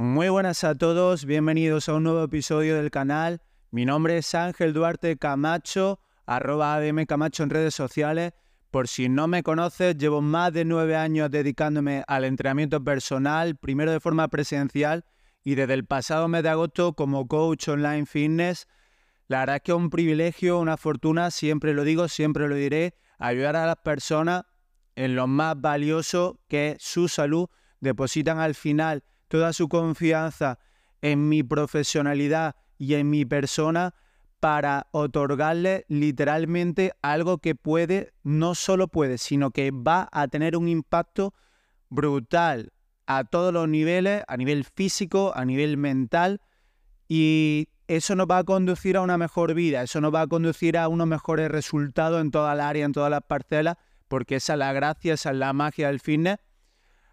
Muy buenas a todos, bienvenidos a un nuevo episodio del canal. Mi nombre es Ángel Duarte Camacho, arroba ADM Camacho en redes sociales. Por si no me conoces, llevo más de nueve años dedicándome al entrenamiento personal, primero de forma presencial y desde el pasado mes de agosto como coach online fitness. La verdad es que es un privilegio, una fortuna, siempre lo digo, siempre lo diré, ayudar a las personas en lo más valioso que es su salud. Depositan al final toda su confianza en mi profesionalidad y en mi persona para otorgarle literalmente algo que puede, no solo puede, sino que va a tener un impacto brutal a todos los niveles, a nivel físico, a nivel mental, y eso nos va a conducir a una mejor vida, eso nos va a conducir a unos mejores resultados en toda la área, en todas las parcelas, porque esa es la gracia, esa es la magia del fitness,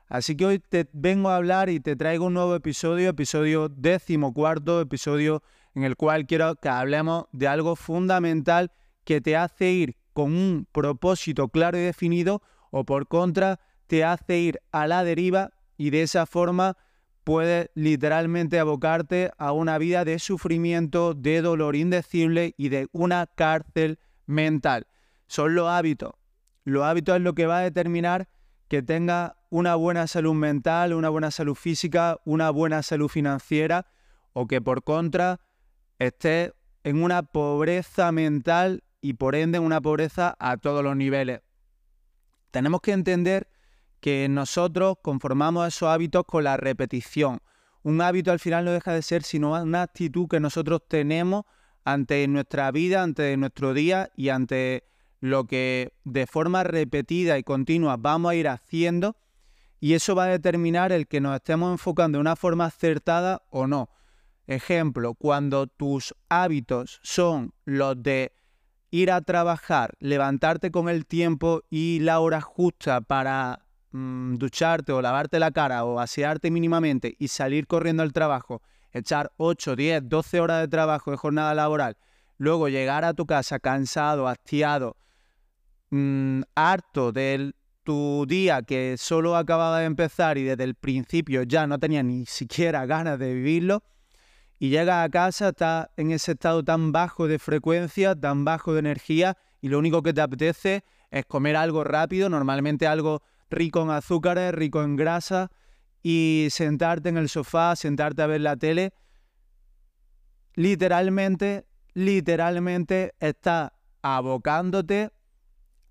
Así que hoy te vengo a hablar y te traigo un nuevo episodio, episodio décimo cuarto, episodio en el cual quiero que hablemos de algo fundamental que te hace ir con un propósito claro y definido o por contra te hace ir a la deriva y de esa forma puedes literalmente abocarte a una vida de sufrimiento, de dolor indecible y de una cárcel mental. Son los hábitos. Los hábitos es lo que va a determinar que tenga una buena salud mental, una buena salud física, una buena salud financiera o que por contra esté en una pobreza mental y por ende en una pobreza a todos los niveles. Tenemos que entender que nosotros conformamos esos hábitos con la repetición. Un hábito al final no deja de ser sino una actitud que nosotros tenemos ante nuestra vida, ante nuestro día y ante lo que de forma repetida y continua vamos a ir haciendo y eso va a determinar el que nos estemos enfocando de una forma acertada o no. Ejemplo, cuando tus hábitos son los de ir a trabajar, levantarte con el tiempo y la hora justa para mm, ducharte o lavarte la cara o asearte mínimamente y salir corriendo al trabajo, echar 8, 10, 12 horas de trabajo de jornada laboral, luego llegar a tu casa cansado, hastiado, Mm, harto de tu día que solo acababa de empezar y desde el principio ya no tenía ni siquiera ganas de vivirlo, y llegas a casa, estás en ese estado tan bajo de frecuencia, tan bajo de energía, y lo único que te apetece es comer algo rápido, normalmente algo rico en azúcares, rico en grasa, y sentarte en el sofá, sentarte a ver la tele. Literalmente, literalmente estás abocándote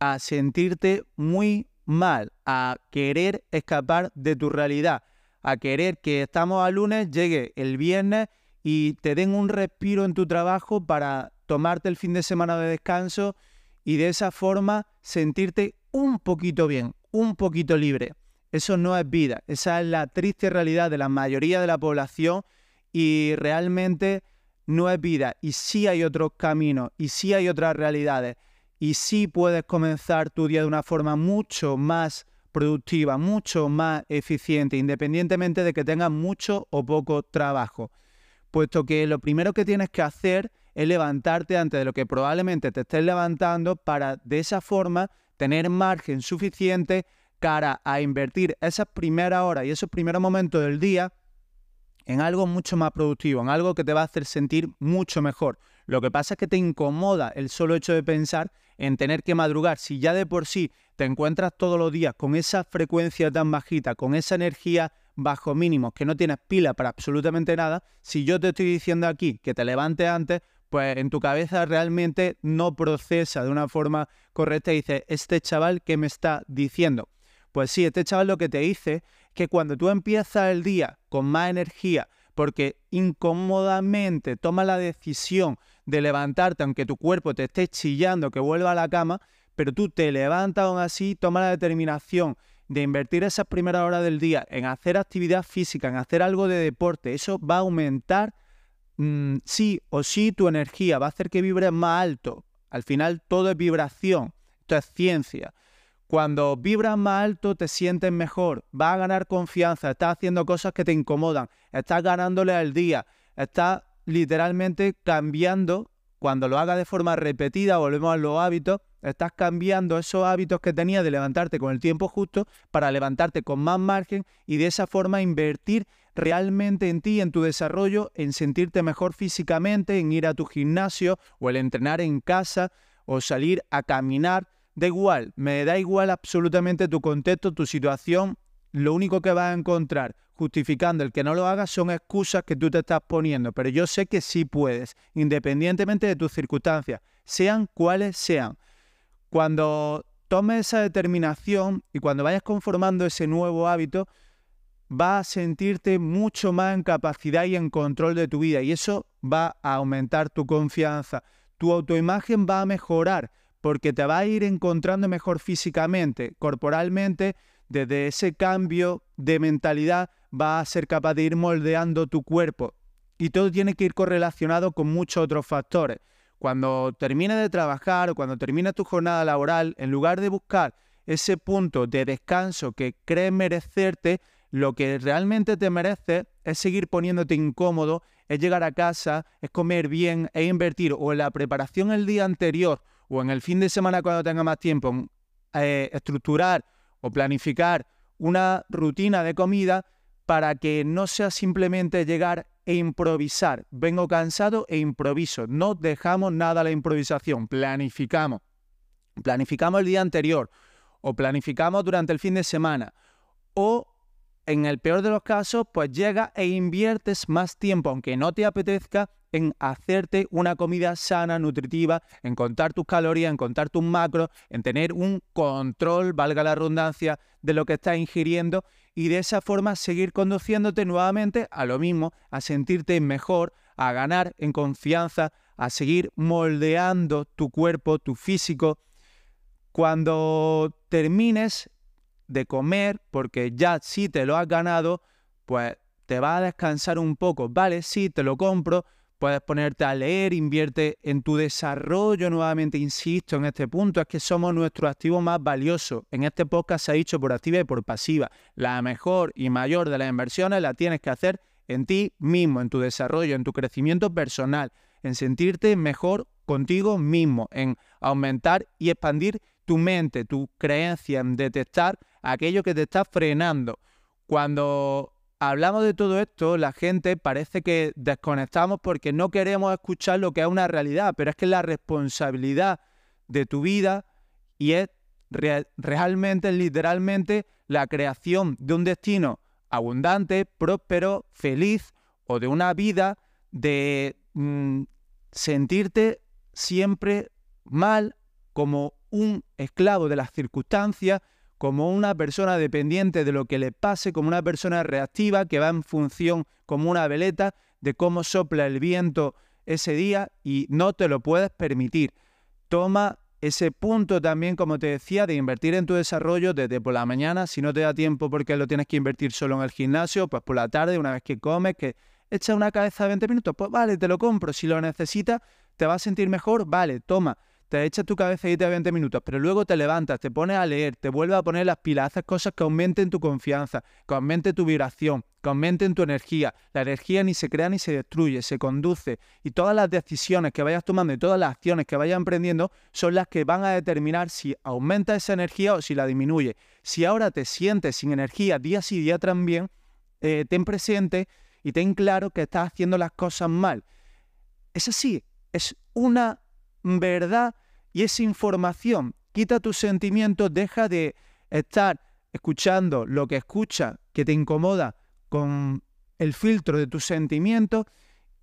a sentirte muy mal, a querer escapar de tu realidad, a querer que estamos a lunes, llegue el viernes y te den un respiro en tu trabajo para tomarte el fin de semana de descanso y de esa forma sentirte un poquito bien, un poquito libre. Eso no es vida, esa es la triste realidad de la mayoría de la población y realmente no es vida. Y sí hay otros caminos y sí hay otras realidades y sí puedes comenzar tu día de una forma mucho más productiva, mucho más eficiente, independientemente de que tengas mucho o poco trabajo. Puesto que lo primero que tienes que hacer es levantarte antes de lo que probablemente te estés levantando para de esa forma tener margen suficiente cara a invertir esas primeras horas y esos primeros momentos del día en algo mucho más productivo, en algo que te va a hacer sentir mucho mejor. Lo que pasa es que te incomoda el solo hecho de pensar en tener que madrugar. Si ya de por sí te encuentras todos los días con esa frecuencia tan bajita, con esa energía bajo mínimos, que no tienes pila para absolutamente nada, si yo te estoy diciendo aquí que te levantes antes, pues en tu cabeza realmente no procesa de una forma correcta y dice, este chaval, ¿qué me está diciendo? Pues sí, este chaval lo que te dice es que cuando tú empiezas el día con más energía, porque incómodamente toma la decisión de levantarte, aunque tu cuerpo te esté chillando que vuelva a la cama, pero tú te levantas aún así, toma la determinación de invertir esas primeras horas del día en hacer actividad física, en hacer algo de deporte, eso va a aumentar mm, sí o sí tu energía, va a hacer que vibres más alto. Al final todo es vibración, esto es ciencia. Cuando vibras más alto te sientes mejor, vas a ganar confianza, estás haciendo cosas que te incomodan, estás ganándole al día, estás literalmente cambiando, cuando lo hagas de forma repetida, volvemos a los hábitos, estás cambiando esos hábitos que tenías de levantarte con el tiempo justo para levantarte con más margen y de esa forma invertir realmente en ti, en tu desarrollo, en sentirte mejor físicamente, en ir a tu gimnasio o el entrenar en casa o salir a caminar. Da igual, me da igual absolutamente tu contexto, tu situación. Lo único que vas a encontrar justificando el que no lo hagas son excusas que tú te estás poniendo, pero yo sé que sí puedes, independientemente de tus circunstancias, sean cuales sean. Cuando tomes esa determinación y cuando vayas conformando ese nuevo hábito, vas a sentirte mucho más en capacidad y en control de tu vida y eso va a aumentar tu confianza. Tu autoimagen va a mejorar porque te va a ir encontrando mejor físicamente, corporalmente, desde ese cambio de mentalidad va a ser capaz de ir moldeando tu cuerpo. Y todo tiene que ir correlacionado con muchos otros factores. Cuando termines de trabajar o cuando termines tu jornada laboral, en lugar de buscar ese punto de descanso que crees merecerte, lo que realmente te mereces es seguir poniéndote incómodo, es llegar a casa, es comer bien, es invertir o en la preparación el día anterior o en el fin de semana cuando tenga más tiempo, eh, estructurar o planificar una rutina de comida para que no sea simplemente llegar e improvisar. Vengo cansado e improviso. No dejamos nada a la improvisación, planificamos. Planificamos el día anterior o planificamos durante el fin de semana o en el peor de los casos, pues llega e inviertes más tiempo, aunque no te apetezca, en hacerte una comida sana, nutritiva, en contar tus calorías, en contar tus macros, en tener un control, valga la redundancia, de lo que estás ingiriendo y de esa forma seguir conduciéndote nuevamente a lo mismo, a sentirte mejor, a ganar en confianza, a seguir moldeando tu cuerpo, tu físico. Cuando termines de comer, porque ya si te lo has ganado, pues te va a descansar un poco, ¿vale? Sí, te lo compro, puedes ponerte a leer, invierte en tu desarrollo nuevamente, insisto en este punto, es que somos nuestro activo más valioso. En este podcast se ha dicho por activa y por pasiva. La mejor y mayor de las inversiones la tienes que hacer en ti mismo, en tu desarrollo, en tu crecimiento personal, en sentirte mejor contigo mismo, en aumentar y expandir tu mente, tu creencia, en detectar aquello que te está frenando. Cuando hablamos de todo esto, la gente parece que desconectamos porque no queremos escuchar lo que es una realidad, pero es que la responsabilidad de tu vida y es realmente, literalmente, la creación de un destino abundante, próspero, feliz o de una vida de mm, sentirte siempre mal como un esclavo de las circunstancias como una persona dependiente de lo que le pase, como una persona reactiva que va en función como una veleta de cómo sopla el viento ese día y no te lo puedes permitir. Toma ese punto también, como te decía, de invertir en tu desarrollo desde por la mañana, si no te da tiempo porque lo tienes que invertir solo en el gimnasio, pues por la tarde, una vez que comes, que echa una cabeza de 20 minutos, pues vale, te lo compro, si lo necesitas, te vas a sentir mejor, vale, toma te echas tu cabecita de 20 minutos, pero luego te levantas, te pones a leer, te vuelves a poner las pilas, haces cosas que aumenten tu confianza, que aumenten tu vibración, que aumenten tu energía. La energía ni se crea ni se destruye, se conduce. Y todas las decisiones que vayas tomando y todas las acciones que vayas emprendiendo son las que van a determinar si aumenta esa energía o si la disminuye. Si ahora te sientes sin energía día sí día también, eh, ten presente y ten claro que estás haciendo las cosas mal. Es así, es una verdad y esa información quita tus sentimientos, deja de estar escuchando lo que escucha que te incomoda con el filtro de tus sentimientos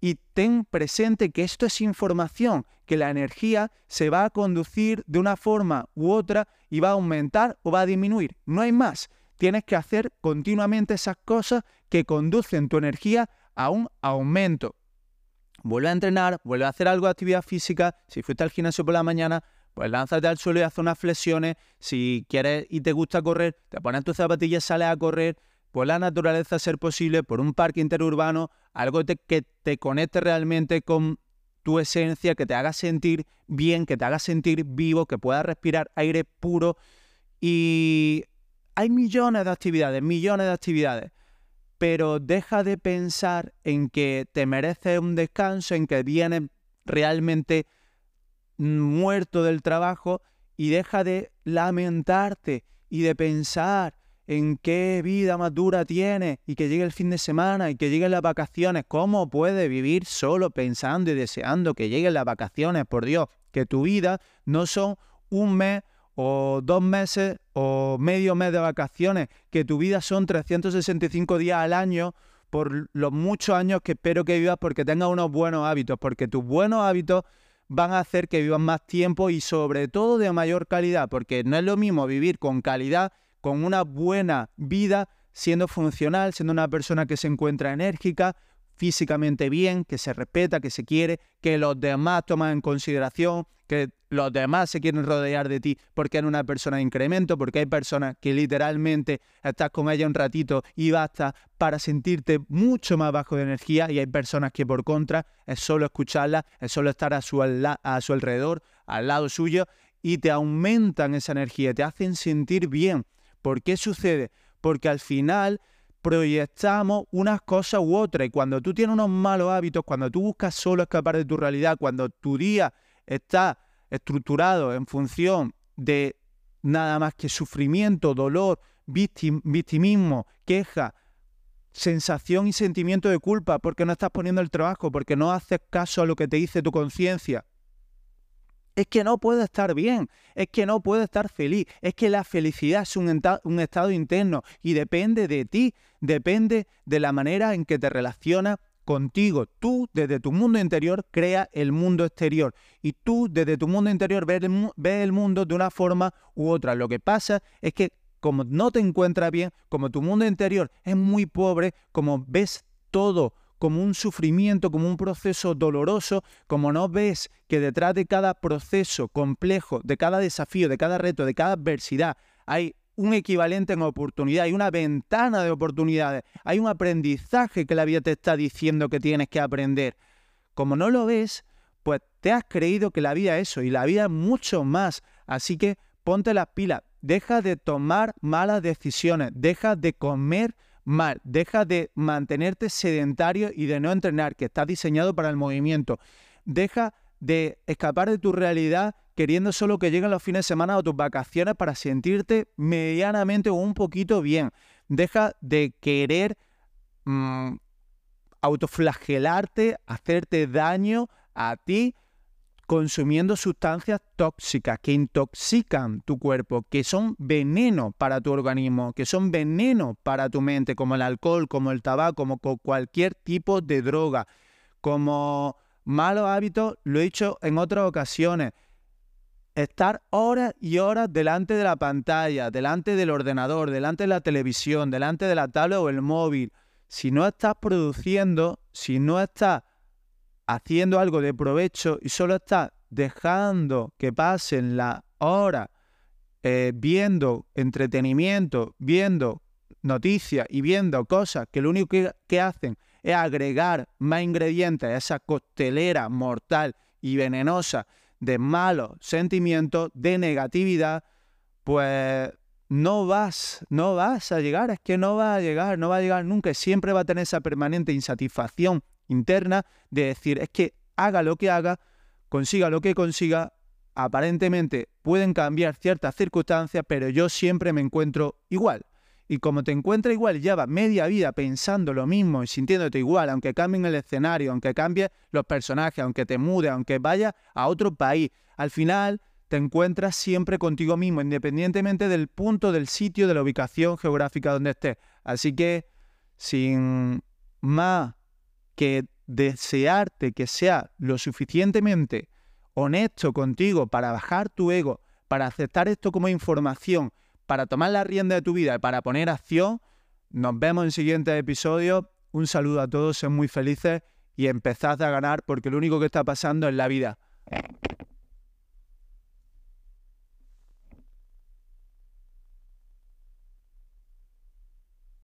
y ten presente que esto es información, que la energía se va a conducir de una forma u otra y va a aumentar o va a disminuir. No hay más. Tienes que hacer continuamente esas cosas que conducen tu energía a un aumento vuelve a entrenar, vuelve a hacer algo de actividad física. Si fuiste al gimnasio por la mañana, pues lánzate al suelo y haz unas flexiones. Si quieres y te gusta correr, te pones tus zapatillas, sales a correr por la naturaleza, a ser posible, por un parque interurbano, algo que te conecte realmente con tu esencia, que te haga sentir bien, que te haga sentir vivo, que puedas respirar aire puro. Y hay millones de actividades, millones de actividades pero deja de pensar en que te mereces un descanso, en que vienes realmente muerto del trabajo y deja de lamentarte y de pensar en qué vida más dura tienes y que llegue el fin de semana y que lleguen las vacaciones. ¿Cómo puedes vivir solo pensando y deseando que lleguen las vacaciones? Por Dios, que tu vida no son un mes o dos meses o medio mes de vacaciones, que tu vida son 365 días al año por los muchos años que espero que vivas porque tengas unos buenos hábitos, porque tus buenos hábitos van a hacer que vivas más tiempo y sobre todo de mayor calidad, porque no es lo mismo vivir con calidad con una buena vida, siendo funcional, siendo una persona que se encuentra enérgica, físicamente bien, que se respeta, que se quiere, que los demás toman en consideración, que los demás se quieren rodear de ti porque eres una persona de incremento, porque hay personas que literalmente estás con ella un ratito y basta para sentirte mucho más bajo de energía y hay personas que por contra es solo escucharla, es solo estar a su, a su alrededor, al lado suyo y te aumentan esa energía, te hacen sentir bien. ¿Por qué sucede? Porque al final proyectamos unas cosas u otras y cuando tú tienes unos malos hábitos, cuando tú buscas solo escapar de tu realidad, cuando tu día está estructurado en función de nada más que sufrimiento, dolor, victimismo, queja, sensación y sentimiento de culpa porque no estás poniendo el trabajo, porque no haces caso a lo que te dice tu conciencia, es que no puede estar bien, es que no puede estar feliz, es que la felicidad es un, estado interno y depende de ti, depende de la manera en que te relacionas contigo. Tú desde tu mundo interior creas el mundo exterior y tú desde tu mundo interior ves el, ves el mundo de una forma u otra. Lo que pasa es que como no te encuentras bien, como tu mundo interior es muy pobre, como ves todo como un sufrimiento, como un proceso doloroso, como no ves que detrás de cada proceso complejo, de cada desafío, de cada reto, de cada adversidad, hay un equivalente en oportunidad, hay una ventana de oportunidades, hay un aprendizaje que la vida te está diciendo que tienes que aprender. Como no lo ves, pues te has creído que la vida es eso y la vida es mucho más. Así que ponte las pilas, deja de tomar malas decisiones, deja de comer mal. Deja de mantenerte sedentario y de no entrenar, que está diseñado para el movimiento. Deja de escapar de tu realidad queriendo solo que lleguen los fines de semana o tus vacaciones para sentirte medianamente o un poquito bien. Deja de querer mm, autoflagelarte, hacerte daño a ti consumiendo sustancias tóxicas que intoxican tu cuerpo, que son veneno para tu organismo, que son veneno para tu mente, como el alcohol, como el tabaco, como cualquier tipo de droga, como malos hábitos, lo he dicho en otras ocasiones, estar horas y horas delante de la pantalla, delante del ordenador, delante de la televisión, delante de la tablet o el móvil. Si no estás produciendo, si no estás haciendo algo de provecho y solo está dejando que pasen la hora eh, viendo entretenimiento, viendo noticias y viendo cosas que lo único que, que hacen es agregar más ingredientes a esa costelera mortal y venenosa de malos sentimientos, de negatividad, pues no vas, no vas a llegar, es que no va a llegar, no va a llegar nunca, siempre va a tener esa permanente insatisfacción interna de decir, es que haga lo que haga, consiga lo que consiga, aparentemente pueden cambiar ciertas circunstancias, pero yo siempre me encuentro igual. Y como te encuentras igual, llevas media vida pensando lo mismo y sintiéndote igual, aunque cambien el escenario, aunque cambie los personajes, aunque te mude, aunque vaya a otro país, al final te encuentras siempre contigo mismo, independientemente del punto, del sitio, de la ubicación geográfica donde estés. Así que, sin más que desearte que sea lo suficientemente honesto contigo para bajar tu ego, para aceptar esto como información, para tomar la rienda de tu vida y para poner acción. Nos vemos en siguientes episodios. Un saludo a todos, sean muy felices y empezad a ganar porque lo único que está pasando es la vida.